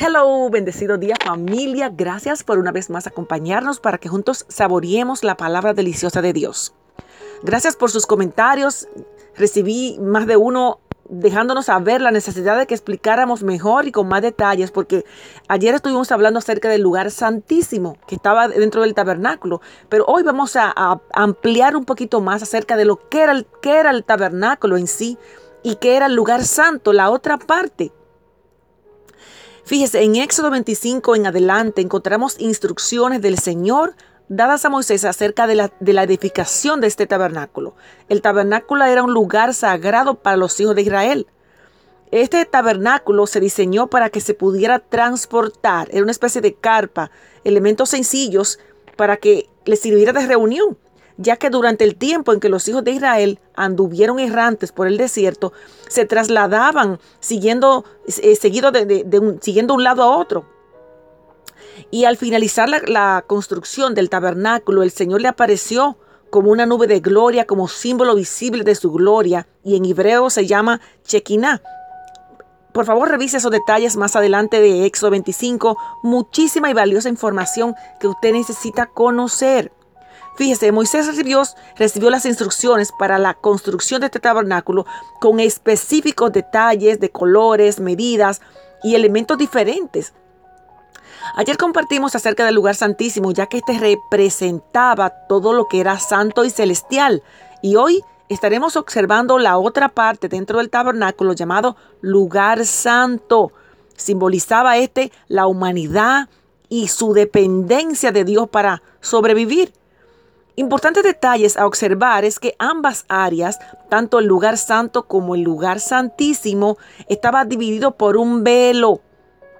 Hello, bendecido día familia. Gracias por una vez más acompañarnos para que juntos saboreemos la palabra deliciosa de Dios. Gracias por sus comentarios. Recibí más de uno dejándonos saber la necesidad de que explicáramos mejor y con más detalles, porque ayer estuvimos hablando acerca del lugar santísimo que estaba dentro del tabernáculo, pero hoy vamos a, ampliar un poquito más acerca de lo que era, el, que era el tabernáculo en sí y que era el lugar santo, la otra parte. Fíjese, en Éxodo 25 en adelante encontramos instrucciones del Señor dadas a Moisés acerca de la, de la, edificación de este tabernáculo. El tabernáculo era un lugar sagrado para los hijos de Israel. Este tabernáculo se diseñó para que se pudiera transportar, era una especie de carpa, elementos sencillos para que les sirviera de reunión ya que durante el tiempo en que los hijos de Israel anduvieron errantes por el desierto, se trasladaban siguiendo, eh, de, un, siguiendo un lado a otro. Y al finalizar la, construcción del tabernáculo, el Señor le apareció como una nube de gloria, como símbolo visible de su gloria, y en hebreo se llama Chequiná. Por favor, revise esos detalles más adelante de Éxodo 25, muchísima y valiosa información que usted necesita conocer. Fíjese, Moisés recibió, las instrucciones para la construcción de este tabernáculo con específicos detalles de colores, medidas y elementos diferentes. Ayer compartimos acerca del lugar santísimo, ya que este representaba todo lo que era santo y celestial. Y hoy estaremos observando la otra parte dentro del tabernáculo llamado lugar santo. Simbolizaba este la humanidad y su dependencia de Dios para sobrevivir. Importantes detalles a observar es que ambas áreas, tanto el lugar santo como el lugar santísimo, estaba dividido por un velo,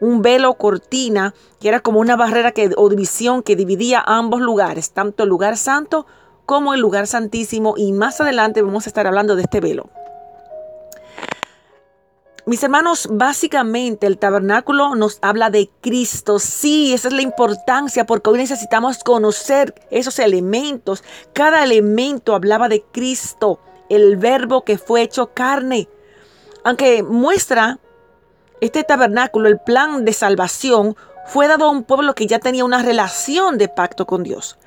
un velo cortina, que era como una barrera que, o división que dividía ambos lugares, tanto el lugar santo como el lugar santísimo. Y más adelante vamos a estar hablando de este velo. Mis hermanos, básicamente el tabernáculo nos habla de Cristo. Sí, esa es la importancia porque hoy necesitamos conocer esos elementos. Cada elemento hablaba de Cristo, el verbo que fue hecho carne. Aunque muestra este tabernáculo, el plan de salvación, fue dado a un pueblo que ya tenía una relación de pacto con Dios.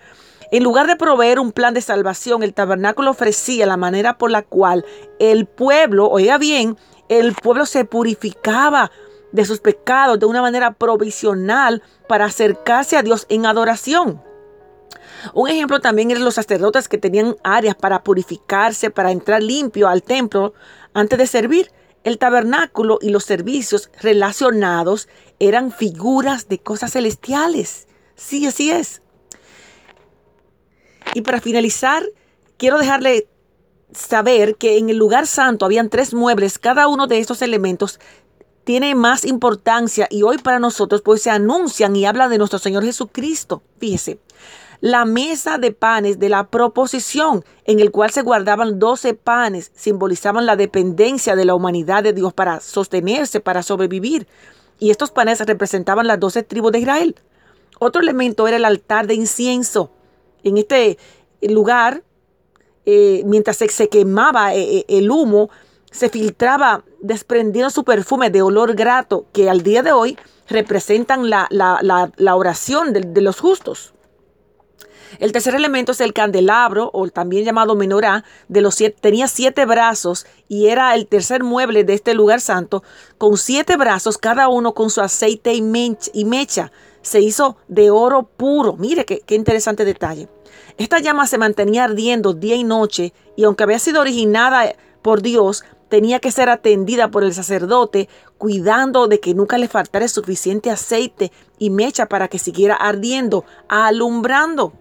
En lugar de proveer un plan de salvación, el tabernáculo ofrecía la manera por la cual el pueblo, oiga bien, el pueblo se purificaba de sus pecados de una manera provisional para acercarse a Dios en adoración. Un ejemplo también eran los sacerdotes que tenían áreas para purificarse, para entrar limpio al templo antes de servir. El tabernáculo y los servicios relacionados eran figuras de cosas celestiales. Sí, así es. Y para finalizar, quiero dejarle saber que en el lugar santo habían tres muebles, cada uno de estos elementos tiene más importancia y hoy para nosotros pues se anuncian y hablan de nuestro Señor Jesucristo. Fíjese, la mesa de panes de la proposición en el cual se guardaban doce panes simbolizaban la dependencia de la humanidad de Dios para sostenerse, para sobrevivir. Y estos panes representaban las doce tribus de Israel. Otro elemento era el altar de incienso. En este lugar eh, mientras se, quemaba eh, eh, el humo, se filtraba desprendiendo su perfume de olor grato que al día de hoy representan la, oración de, los justos. El tercer elemento es el candelabro, o también llamado menorá, de los siete, tenía siete brazos y era el tercer mueble de este lugar santo, con siete brazos, cada uno con su aceite y, mecha. Se hizo de oro puro. Mire qué interesante detalle. Esta llama se mantenía ardiendo día y noche y aunque había sido originada por Dios, tenía que ser atendida por el sacerdote, cuidando de que nunca le faltara suficiente aceite y mecha para que siguiera ardiendo, alumbrando.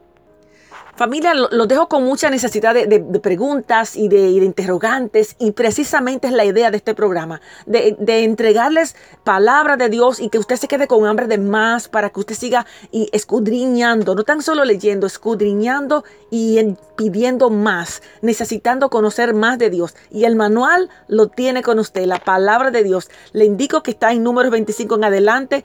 Familia, los dejo con mucha necesidad de, preguntas y de, interrogantes y precisamente es la idea de este programa, de, entregarles palabra de Dios y que usted se quede con hambre de más para que usted siga y escudriñando, no tan solo leyendo, escudriñando y pidiendo más, necesitando conocer más de Dios. Y el manual lo tiene con usted, la palabra de Dios. Le indico que está en números 25 en adelante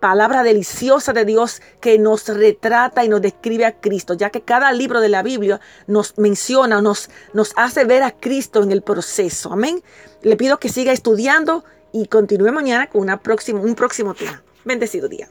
palabra deliciosa de Dios que nos retrata y nos describe a Cristo, ya que cada libro de la Biblia nos menciona, nos, nos hace ver a Cristo en el proceso. Amén. Le pido que siga estudiando y continúe mañana con una próxima, un próximo tema. Bendecido día.